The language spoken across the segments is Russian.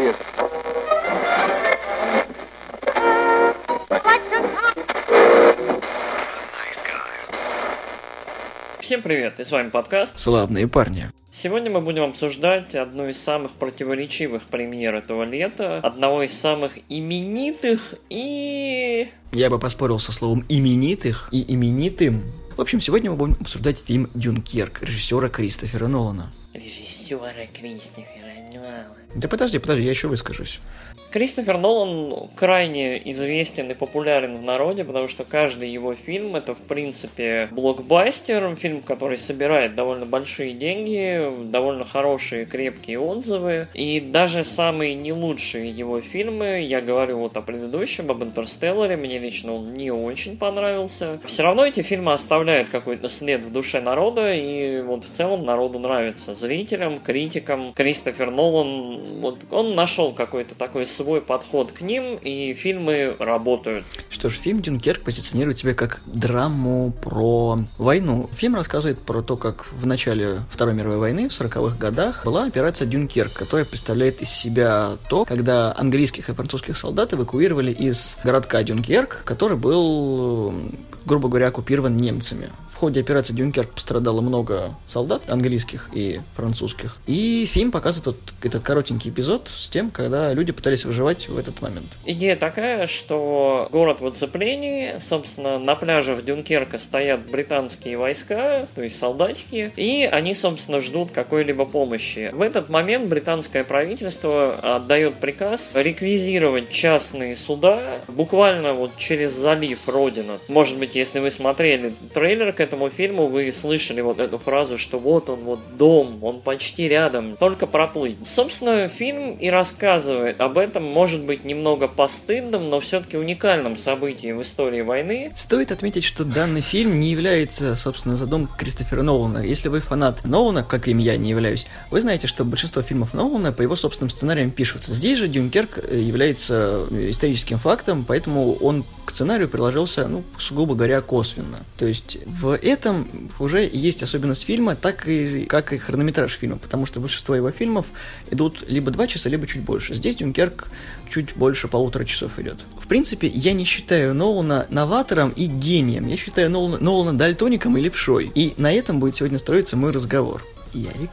человек. Всем привет, и с вами подкаст. Славные парни. Сегодня мы будем обсуждать одну из самых противоречивых премьер этого лета, одного из самых именитых и... Я бы поспорил со словом именитых и именитым. В общем, сегодня мы будем обсуждать фильм «Дюнкерк» режиссера Кристофера Нолана. Режиссера Кристофера Нолана. Да подожди, подожди, я еще выскажусь. Кристофер Нолан крайне известен и популярен в народе, потому что каждый его фильм это, в принципе, блокбастер, фильм, который собирает довольно большие деньги, довольно хорошие, крепкие отзывы. И даже самые не лучшие его фильмы, я говорю вот о предыдущем, об Интерстелларе, мне лично он не очень понравился. Все равно эти фильмы оставляют какой-то след в душе народа, и вот в целом народу нравится. Зрителям, критикам. Кристофер Нолан, вот он нашел какой-то такой свой подход к ним, и фильмы работают. Что ж, фильм «Дюнкерк» позиционирует себя как драму про войну. Фильм рассказывает про то, как в начале Второй мировой войны, в 40-х годах, была операция «Дюнкерк», которая представляет из себя то, когда английских и французских солдат эвакуировали из городка Дюнкерк, который был грубо говоря, оккупирован немцами. В ходе операции Дюнкерк пострадало много солдат, английских и французских. И фильм показывает этот, этот коротенький эпизод с тем, когда люди пытались выживать в этот момент. Идея такая, что город в оцеплении, собственно, на пляжах Дюнкерка стоят британские войска, то есть солдатики, и они, собственно, ждут какой-либо помощи. В этот момент британское правительство отдает приказ реквизировать частные суда буквально вот через залив Родина. Может быть, если вы смотрели трейлер к этому фильму, вы слышали вот эту фразу, что вот он, вот дом, он почти рядом, только проплыть. Собственно, фильм и рассказывает об этом, может быть, немного постыдном, но все-таки уникальном событии в истории войны. Стоит отметить, что данный фильм не является, собственно, задумкой Кристофера Нолана. Если вы фанат Нолана, как им я не являюсь, вы знаете, что большинство фильмов Нолана по его собственным сценариям пишутся. Здесь же Дюнкерк является историческим фактом, поэтому он к сценарию приложился, ну, сугубо говоря, косвенно. То есть в этом уже есть особенность фильма, так и как и хронометраж фильма, потому что большинство его фильмов идут либо два часа, либо чуть больше. Здесь Дюнкерк чуть больше полутора часов идет. В принципе, я не считаю Нолана новатором и гением. Я считаю Нолана, Нолана дальтоником и левшой. И на этом будет сегодня строиться мой разговор. Ярик,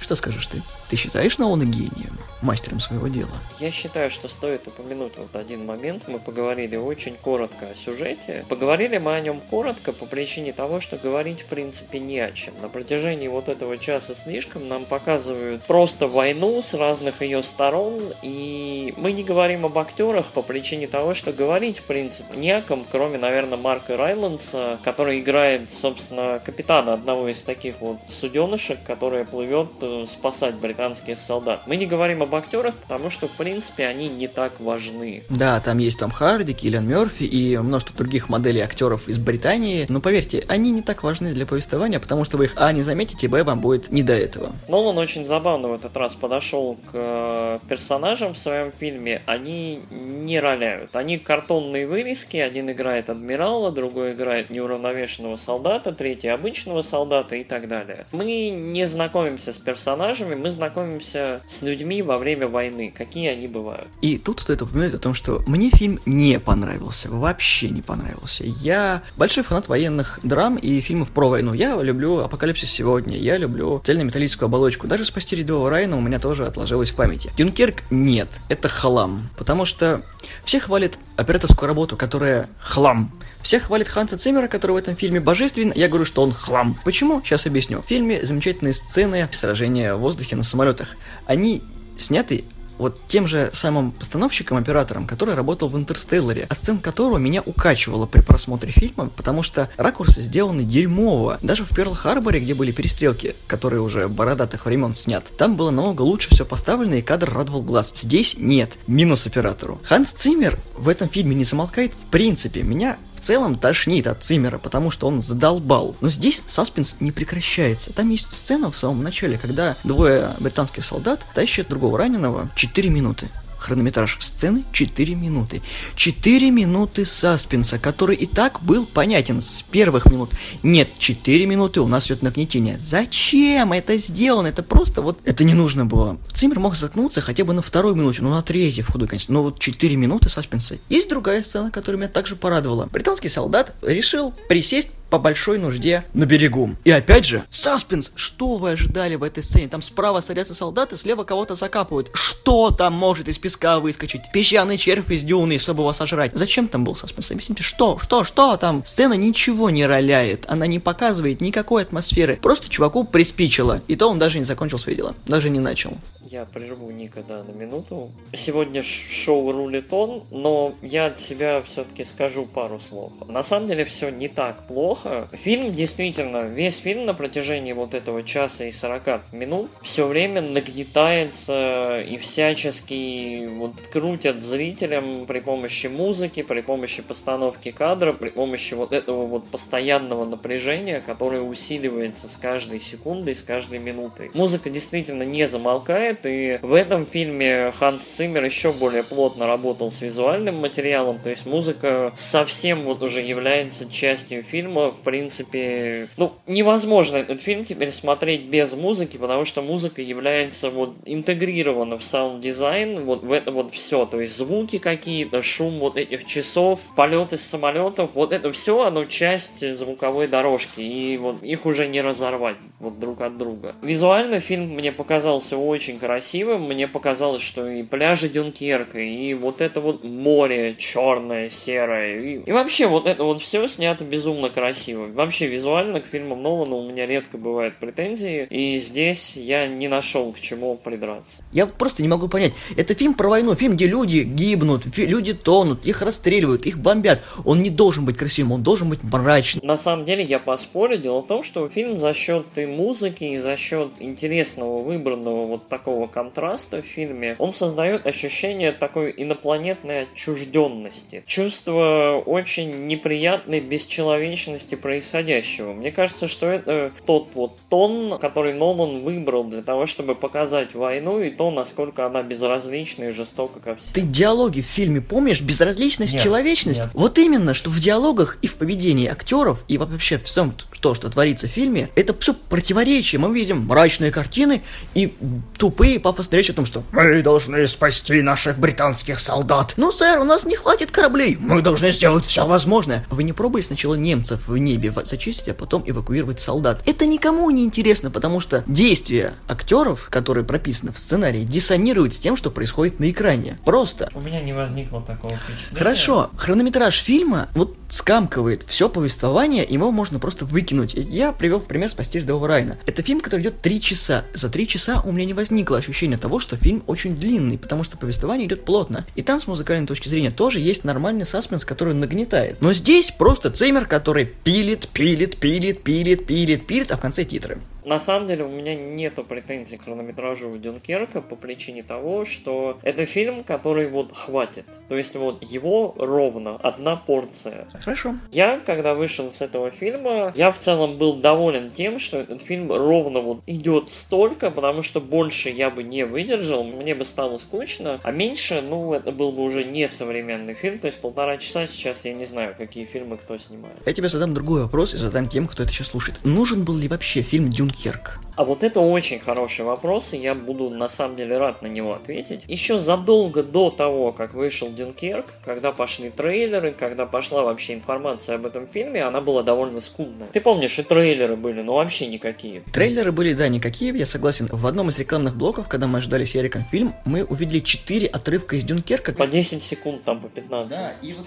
что скажешь ты? Ты считаешь Нолана гением, мастером своего дела? Я считаю, что стоит упомянуть вот один момент. Мы поговорили очень коротко о сюжете. Поговорили мы о нем коротко по причине того, что говорить в принципе не о чем. На протяжении вот этого часа слишком нам показывают просто войну с разных ее сторон, и мы не говорим об актерах по причине того, что говорить в принципе не о ком, кроме, наверное, Марка Райландса, который играет, собственно, капитана одного из таких вот суденышек, которая плывет э, спасать британских солдат. Мы не говорим об актерах, потому что, в принципе, они не так важны. Да, там есть Том Харди, Киллиан Мерфи и множество других моделей актеров из Британии, но поверьте, они не так важны для повествования, потому что вы их А не заметите, Б вам будет не до этого. Нолан очень забавно в этот раз подошел к э, персонажам в своем фильме. Они не роляют. Они картонные вырезки. Один играет адмирала, другой играет неуравновешенного солдата, третий обычного солдата и так далее. Мы не знакомимся с персонажами, мы знакомимся с людьми во время войны, какие они бывают. И тут стоит упомянуть о том, что мне фильм не понравился, вообще не понравился. Я большой фанат военных драм и фильмов про войну. Я люблю «Апокалипсис сегодня», я люблю цельнометаллическую оболочку. Даже «Спасти рядового Райана» у меня тоже отложилось в памяти. «Дюнкерк» нет, это хлам, потому что все хвалят операторскую работу, которая хлам. Все хвалят Ханса Циммера, который в этом фильме божествен. Я говорю, что он хлам. Почему? Сейчас объясню. В фильме замечательные сцены сражения в воздухе на самолетах. Они сняты вот тем же самым постановщиком-оператором, который работал в «Интерстелларе», а сцен которого меня укачивало при просмотре фильма, потому что ракурсы сделаны дерьмово. Даже в Перл-Харборе, где были перестрелки, которые уже бородатых времен снят, там было намного лучше все поставлено, и кадр радовал глаз. Здесь нет. Минус оператору. Ханс Циммер в этом фильме не замолкает в принципе. Меня в целом тошнит от Циммера, потому что он задолбал. Но здесь саспенс не прекращается. Там есть сцена в самом начале, когда двое британских солдат тащат другого раненого 4 минуты. Хронометраж сцены 4 минуты. 4 минуты саспенса, который и так был понятен с первых минут. Нет, 4 минуты у нас идет нагнетение. Зачем это сделано? Это просто вот... Это не нужно было. Циммер мог заткнуться хотя бы на второй минуте, ну на третьей в худой конец. Но вот 4 минуты саспенса. Есть другая сцена, которая меня также порадовала. Британский солдат решил присесть по большой нужде на берегу. И опять же, саспенс, что вы ожидали в этой сцене? Там справа садятся солдаты, слева кого-то закапывают. Что там может из песка выскочить? Песчаный червь из дюны, чтобы его сожрать. Зачем там был саспенс? Объясните, что? Что? Что там? Сцена ничего не роляет, она не показывает никакой атмосферы. Просто чуваку приспичило. И то он даже не закончил свои дела. Даже не начал. Я прерву Никогда на минуту. Сегодня шоу рулит он, но я от себя все-таки скажу пару слов. На самом деле все не так плохо. Фильм действительно, весь фильм на протяжении вот этого часа и 40 минут все время нагнетается и всячески вот крутят зрителям при помощи музыки, при помощи постановки кадра, при помощи вот этого вот постоянного напряжения, которое усиливается с каждой секундой, с каждой минутой. Музыка действительно не замолкает, сюжет, и в этом фильме Ханс Циммер еще более плотно работал с визуальным материалом, то есть музыка совсем вот уже является частью фильма, в принципе, ну, невозможно этот фильм теперь смотреть без музыки, потому что музыка является вот интегрирована в саунд-дизайн, вот в это вот все, то есть звуки какие-то, шум вот этих часов, полеты с самолетов, вот это все, оно часть звуковой дорожки, и вот их уже не разорвать вот друг от друга. Визуально фильм мне показался очень красивым. Мне показалось, что и пляжи Дюнкерка, и вот это вот море черное, серое, и, и вообще вот это вот все снято безумно красиво. Вообще визуально к фильмам Нолана у меня редко бывают претензии, и здесь я не нашел к чему придраться. Я просто не могу понять. Это фильм про войну, фильм, где люди гибнут, люди тонут, их расстреливают, их бомбят. Он не должен быть красивым, он должен быть мрачным. На самом деле я поспорю. Дело в том, что фильм за счет и музыки, и за счет интересного выбранного вот такого такого контраста в фильме, он создает ощущение такой инопланетной отчужденности. Чувство очень неприятной бесчеловечности происходящего. Мне кажется, что это тот вот тон, который Нолан выбрал для того, чтобы показать войну и то, насколько она безразлична и жестока ко всем. Ты диалоги в фильме помнишь? Безразличность, нет, человечность? Нет. Вот именно, что в диалогах и в поведении актеров, и вообще в всем, то, что творится в фильме, это все противоречие. Мы видим мрачные картины и тупые впервые пафосная речь о том, что «Мы должны спасти наших британских солдат». «Ну, сэр, у нас не хватит кораблей. Мы должны сделать все возможное». Вы не пробовали сначала немцев в небе зачистить, а потом эвакуировать солдат? Это никому не интересно, потому что действия актеров, которые прописаны в сценарии, диссонируют с тем, что происходит на экране. Просто. У меня не возникло такого впечатления. Хорошо, хронометраж фильма вот скамкивает все повествование, его можно просто выкинуть. Я привел в пример «Спасти рядового Райна». Это фильм, который идет три часа. За три часа у меня не возникло ощущение того, что фильм очень длинный, потому что повествование идет плотно. И там, с музыкальной точки зрения, тоже есть нормальный саспенс, который нагнетает. Но здесь просто Цеймер, который пилит, пилит, пилит, пилит, пилит, пилит, а в конце титры. На самом деле у меня нету претензий к хронометражу Дюнкерка по причине того, что это фильм, который вот хватит. То есть вот его ровно одна порция. Хорошо. Я, когда вышел с этого фильма, я в целом был доволен тем, что этот фильм ровно вот идет столько, потому что больше я бы не выдержал, мне бы стало скучно, а меньше, ну, это был бы уже не современный фильм, то есть полтора часа сейчас я не знаю, какие фильмы кто снимает. Я тебе задам другой вопрос и задам тем, кто это сейчас слушает. Нужен был ли вообще фильм Дюнкерк Дюнкерк? А вот это очень хороший вопрос, и я буду на самом деле рад на него ответить. Еще задолго до того, как вышел Дюнкерк, когда пошли трейлеры, когда пошла вообще информация об этом фильме, она была довольно скудная. Ты помнишь, и трейлеры были, но вообще никакие. Трейлеры были, да, никакие, я согласен. В одном из рекламных блоков, когда мы ожидали с Яриком фильм, мы увидели 4 отрывка из Дюнкерка. По 10 секунд, там по 15. Да, и вот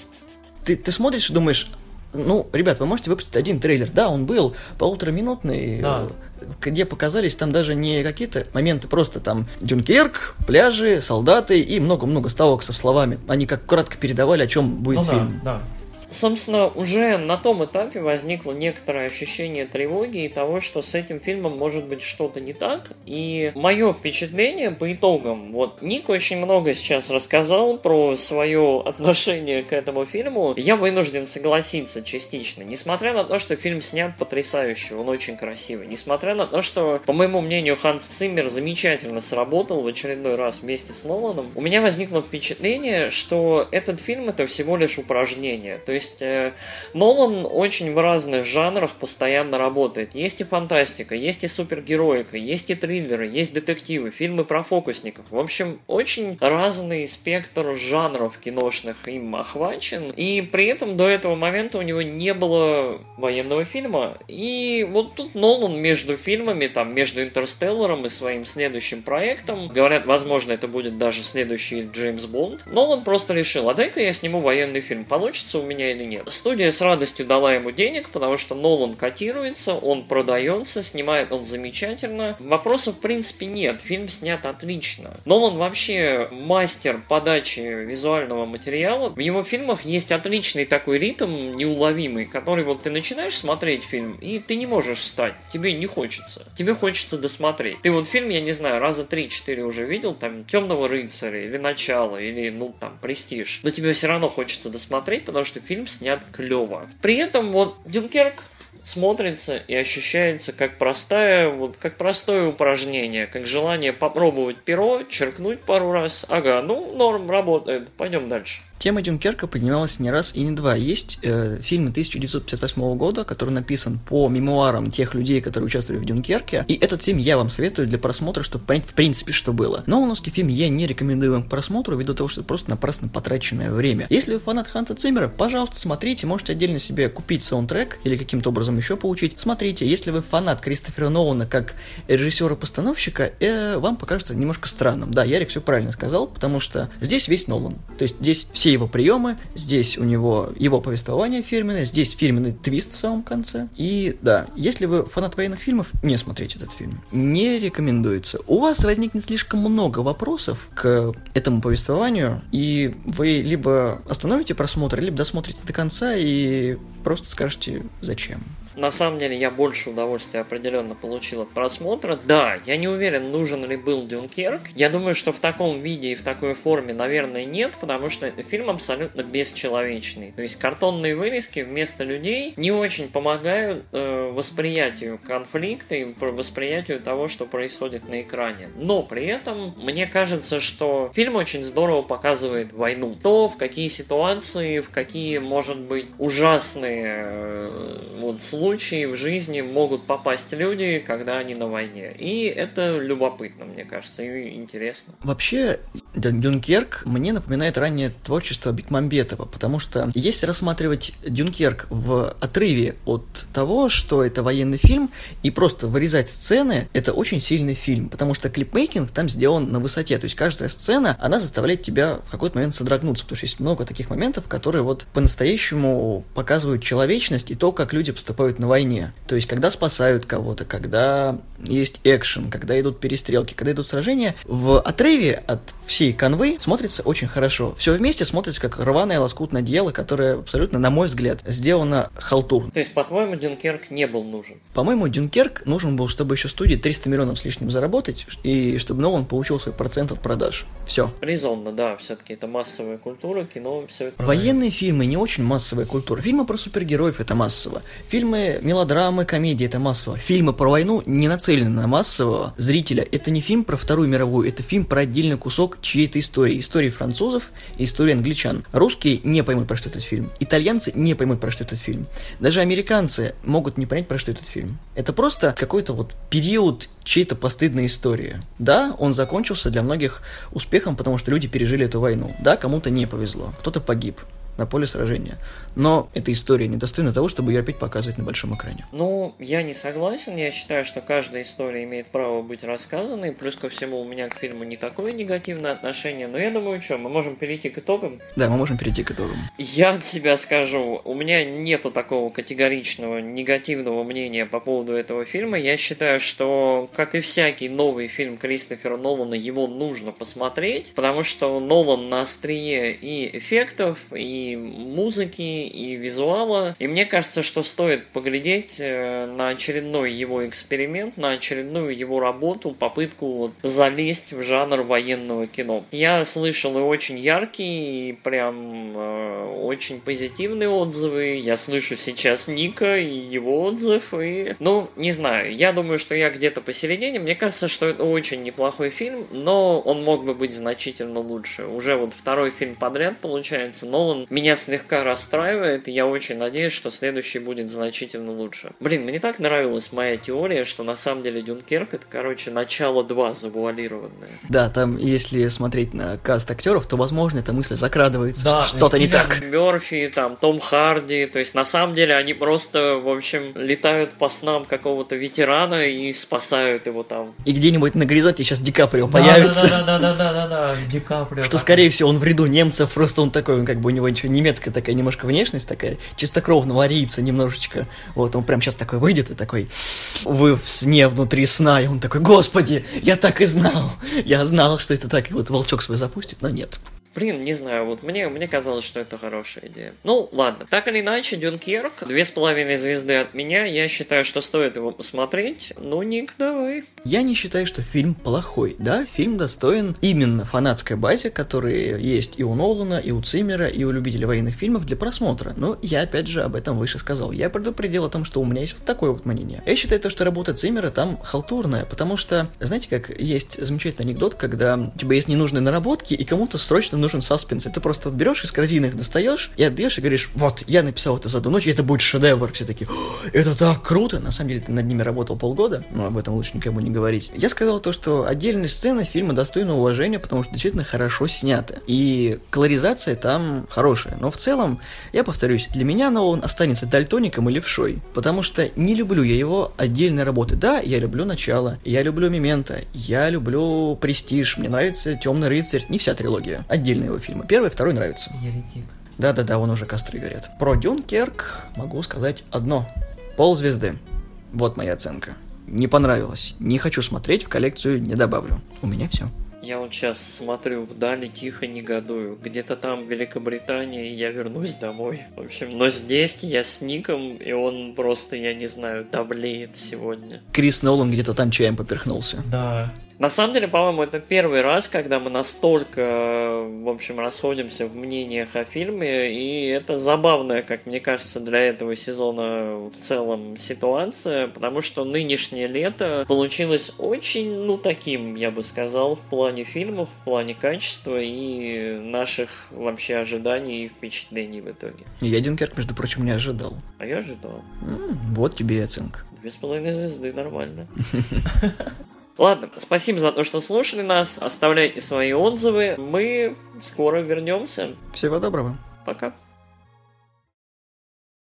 ты, ты смотришь и думаешь, ну, ребят, вы можете выпустить один трейлер. Да, он был полутораминутный, да. где показались там даже не какие-то моменты, просто там Дюнкерк, пляжи, солдаты и много-много ставок со словами. Они как кратко передавали, о чем будет ну, фильм. Да, да собственно, уже на том этапе возникло некоторое ощущение тревоги и того, что с этим фильмом может быть что-то не так. И мое впечатление по итогам, вот Ник очень много сейчас рассказал про свое отношение к этому фильму. Я вынужден согласиться частично. Несмотря на то, что фильм снят потрясающе, он очень красивый. Несмотря на то, что, по моему мнению, Ханс Циммер замечательно сработал в очередной раз вместе с Ноланом, у меня возникло впечатление, что этот фильм это всего лишь упражнение. То есть есть э, Нолан очень в разных жанрах постоянно работает. Есть и фантастика, есть и супергероика, есть и триллеры, есть детективы, фильмы про фокусников. В общем, очень разный спектр жанров киношных им охвачен. И при этом до этого момента у него не было военного фильма. И вот тут Нолан между фильмами, там, между Интерстелларом и своим следующим проектом, говорят, возможно, это будет даже следующий Джеймс Бонд, Нолан просто решил, а дай-ка я сниму военный фильм, получится у меня или нет. Студия с радостью дала ему денег, потому что Нолан котируется, он продается, снимает он замечательно. Вопросов, в принципе, нет, фильм снят отлично. Нолан вообще мастер подачи визуального материала. В его фильмах есть отличный такой ритм неуловимый, который вот ты начинаешь смотреть фильм, и ты не можешь встать, тебе не хочется. Тебе хочется досмотреть. Ты вот фильм, я не знаю, раза 3-4 уже видел, там, Темного рыцаря, или Начало, или, ну, там, Престиж. Но тебе все равно хочется досмотреть, потому что фильм снят клево. При этом вот Дюнкерк смотрится и ощущается как простая, вот как простое упражнение, как желание попробовать перо, черкнуть пару раз. Ага, ну норм, работает, пойдем дальше. Тема Дюнкерка поднималась не раз и не два. Есть э, фильм 1958 года, который написан по мемуарам тех людей, которые участвовали в Дюнкерке. И этот фильм я вам советую для просмотра, чтобы понять в принципе, что было. Но уносский фильм я не рекомендую вам к просмотру, ввиду того, что это просто напрасно потраченное время. Если вы фанат Ханса Циммера, пожалуйста, смотрите, можете отдельно себе купить саундтрек или каким-то образом еще получить. Смотрите, если вы фанат Кристофера Нолана как режиссера-постановщика, э, вам покажется немножко странным. Да, Ярик все правильно сказал, потому что здесь весь Нолан. То есть здесь все его приемы, здесь у него его повествование фирменное, здесь фирменный твист в самом конце. И да, если вы фанат военных фильмов, не смотрите этот фильм. Не рекомендуется. У вас возникнет слишком много вопросов к этому повествованию, и вы либо остановите просмотр, либо досмотрите до конца и просто скажете, зачем. На самом деле я больше удовольствия определенно получил от просмотра. Да, я не уверен, нужен ли был Дюнкерк. Я думаю, что в таком виде и в такой форме, наверное, нет, потому что фильм абсолютно бесчеловечный. То есть картонные вырезки вместо людей не очень помогают э, восприятию конфликта и восприятию того, что происходит на экране. Но при этом мне кажется, что фильм очень здорово показывает войну. То, в какие ситуации, в какие, может быть, ужасные э, вот, случаи в жизни могут попасть люди, когда они на войне. И это любопытно, мне кажется, и интересно. Вообще, Дюнкерк мне напоминает раннее творчество Бекмамбетова, потому что если рассматривать Дюнкерк в отрыве от того, что это военный фильм, и просто вырезать сцены, это очень сильный фильм, потому что клипмейкинг там сделан на высоте, то есть каждая сцена, она заставляет тебя в какой-то момент содрогнуться, потому что есть много таких моментов, которые вот по-настоящему показывают человечность и то, как люди поступают на войне. То есть, когда спасают кого-то, когда есть экшен, когда идут перестрелки, когда идут сражения, в отрыве от всей канвы смотрится очень хорошо. Все вместе смотрится как рваное лоскутное дело, которое абсолютно, на мой взгляд, сделано халтурно. То есть, по-твоему, Дюнкерк не был нужен? По-моему, Дюнкерк нужен был, чтобы еще студии 300 миллионов с лишним заработать, и чтобы Нолан получил свой процент от продаж. Все. Резонно, да, все-таки это массовая культура, кино, все это. Военные фильмы не очень массовая культура. Фильмы про супергероев это массово. Фильмы, мелодрамы, комедии это массово. Фильмы про войну не нацелены на массового зрителя. Это не фильм про Вторую мировую, это фильм про отдельный кусок чьей-то истории. Истории французов и истории англичан. Русские не поймут, про что этот фильм. Итальянцы не поймут, про что этот фильм. Даже американцы могут не понять, про что этот фильм. Это просто какой-то вот период чьей-то постыдной истории. Да, он закончился для многих успехом, потому что люди пережили эту войну. Да, кому-то не повезло, кто-то погиб на поле сражения. Но эта история недостойна того, чтобы ее опять показывать на большом экране. Ну, я не согласен. Я считаю, что каждая история имеет право быть рассказанной. Плюс ко всему, у меня к фильму не такое негативное отношение. Но я думаю, что, мы можем перейти к итогам? Да, мы можем перейти к итогам. Я от себя скажу, у меня нету такого категоричного негативного мнения по поводу этого фильма. Я считаю, что, как и всякий новый фильм Кристофера Нолана, его нужно посмотреть, потому что Нолан на острие и эффектов, и музыки, и визуала. И мне кажется, что стоит поглядеть э, на очередной его эксперимент, на очередную его работу, попытку залезть в жанр военного кино. Я слышал и очень яркие, и прям э, очень позитивные отзывы. Я слышу сейчас Ника и его отзыв, и... Ну, не знаю, я думаю, что я где-то посередине. Мне кажется, что это очень неплохой фильм, но он мог бы быть значительно лучше. Уже вот второй фильм подряд, получается, Нолан меня слегка расстраивает, и я очень надеюсь, что следующий будет значительно лучше. Блин, мне так нравилась моя теория, что на самом деле Дюнкерк это, короче, начало 2 завуалированное. Да, там, если смотреть на каст актеров, то, возможно, эта мысль закрадывается, да, что-то не так. Мерфи, там, Том Харди, то есть, на самом деле, они просто, в общем, летают по снам какого-то ветерана и спасают его там. И где-нибудь на горизонте сейчас Ди Каприо да, появится. Да-да-да-да-да-да, Ди Каприо. Что, скорее всего, он в ряду немцев, просто он такой, он как бы у него еще немецкая такая немножко внешность такая, чистокровно варится немножечко. Вот, он прям сейчас такой выйдет и такой, вы в сне внутри сна, и он такой, господи, я так и знал, я знал, что это так, и вот волчок свой запустит, но нет. Блин, не знаю, вот мне, мне казалось, что это хорошая идея. Ну, ладно. Так или иначе, Дюнкерк, две с половиной звезды от меня. Я считаю, что стоит его посмотреть. Ну, Ник, давай. Я не считаю, что фильм плохой. Да, фильм достоин именно фанатской базе, которые есть и у Нолана, и у Циммера, и у любителей военных фильмов для просмотра. Но я, опять же, об этом выше сказал. Я предупредил о том, что у меня есть вот такое вот мнение. Я считаю, то, что работа Циммера там халтурная, потому что, знаете, как есть замечательный анекдот, когда у тебя есть ненужные наработки, и кому-то срочно нужен саспенс. И ты просто берешь из корзины их достаешь и отдаешь и говоришь, вот, я написал это за одну ночь, и это будет шедевр. Все такие, это так круто. На самом деле ты над ними работал полгода, но об этом лучше никому не говорить. Я сказал то, что отдельные сцены фильма достойны уважения, потому что действительно хорошо сняты. И колоризация там хорошая. Но в целом, я повторюсь, для меня Нолан останется дальтоником и левшой. Потому что не люблю я его отдельной работы. Да, я люблю начало, я люблю Мемента, я люблю Престиж, мне нравится Темный рыцарь, не вся трилогия. Отдельно отдельные его фильмы. Первый, второй нравится. Еретик. Да-да-да, он уже костры горят. Про Дюнкерк могу сказать одно. Пол звезды. Вот моя оценка. Не понравилось. Не хочу смотреть, в коллекцию не добавлю. У меня все. Я вот сейчас смотрю вдали, тихо негодую. Где-то там, в Великобритании, я вернусь домой. В общем, но здесь я с Ником, и он просто, я не знаю, давлеет сегодня. Крис Нолан где-то там чаем поперхнулся. Да. На самом деле, по-моему, это первый раз, когда мы настолько, в общем, расходимся в мнениях о фильме, и это забавная, как мне кажется, для этого сезона в целом ситуация, потому что нынешнее лето получилось очень, ну, таким, я бы сказал, в плане фильмов, в плане качества и наших вообще ожиданий и впечатлений в итоге. Я Дюнкерк, между прочим, не ожидал. А я ожидал. М-м, вот тебе и оценка. Две с половиной звезды, нормально. Ладно, спасибо за то, что слушали нас. Оставляйте свои отзывы. Мы скоро вернемся. Всего доброго. Пока.